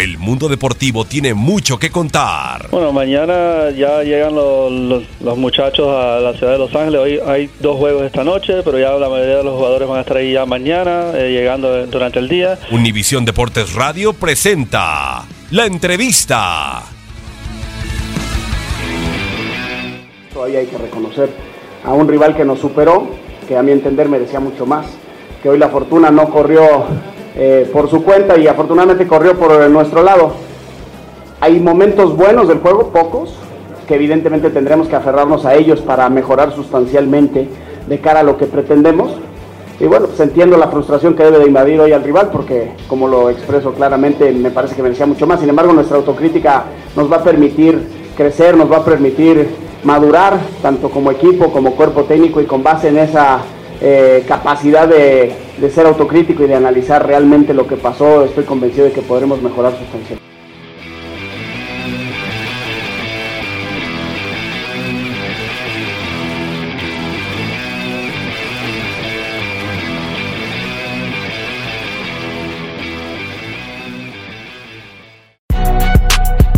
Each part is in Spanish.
El mundo deportivo tiene mucho que contar. Bueno, mañana ya llegan los, los- los muchachos a la ciudad de Los Ángeles. Hoy hay dos juegos esta noche, pero ya la mayoría de los jugadores van a estar ahí ya mañana, eh, llegando durante el día. Univisión Deportes Radio presenta la entrevista. Todavía hay que reconocer a un rival que nos superó, que a mi entender merecía mucho más, que hoy la fortuna no corrió eh, por su cuenta y afortunadamente corrió por nuestro lado. Hay momentos buenos del juego, pocos, que evidentemente tendremos que aferrarnos a ellos para mejorar sustancialmente de cara a lo que pretendemos. Y bueno, pues entiendo la frustración que debe de invadir hoy al rival porque, como lo expreso claramente, me parece que merecía mucho más. Sin embargo, nuestra autocrítica nos va a permitir crecer, nos va a permitir madurar, tanto como equipo, como cuerpo técnico, y con base en esa eh, capacidad de, de ser autocrítico y de analizar realmente lo que pasó, estoy convencido de que podremos mejorar sustancialmente.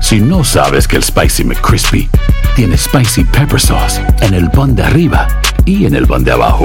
Si no sabes que el Spicy McCrispy tiene Spicy Pepper Sauce en el pan de arriba y en el pan de abajo,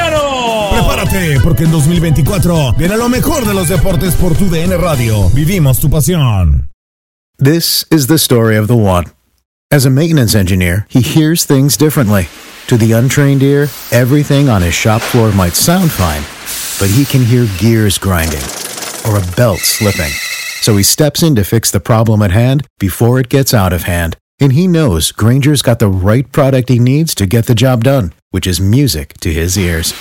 Prepárate, porque en 2024 viene lo mejor de los deportes por tu DN Radio. Vivimos tu pasión. This is the story of the one. As a maintenance engineer, he hears things differently. To the untrained ear, everything on his shop floor might sound fine, but he can hear gears grinding or a belt slipping. So he steps in to fix the problem at hand before it gets out of hand. And he knows Granger's got the right product he needs to get the job done, which is music to his ears.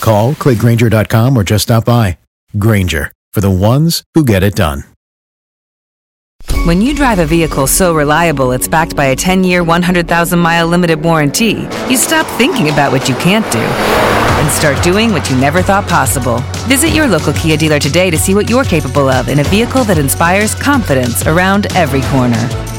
Call, clickgranger.com, or just stop by. Granger, for the ones who get it done. When you drive a vehicle so reliable it's backed by a 10 year, 100,000 mile limited warranty, you stop thinking about what you can't do and start doing what you never thought possible. Visit your local Kia dealer today to see what you're capable of in a vehicle that inspires confidence around every corner.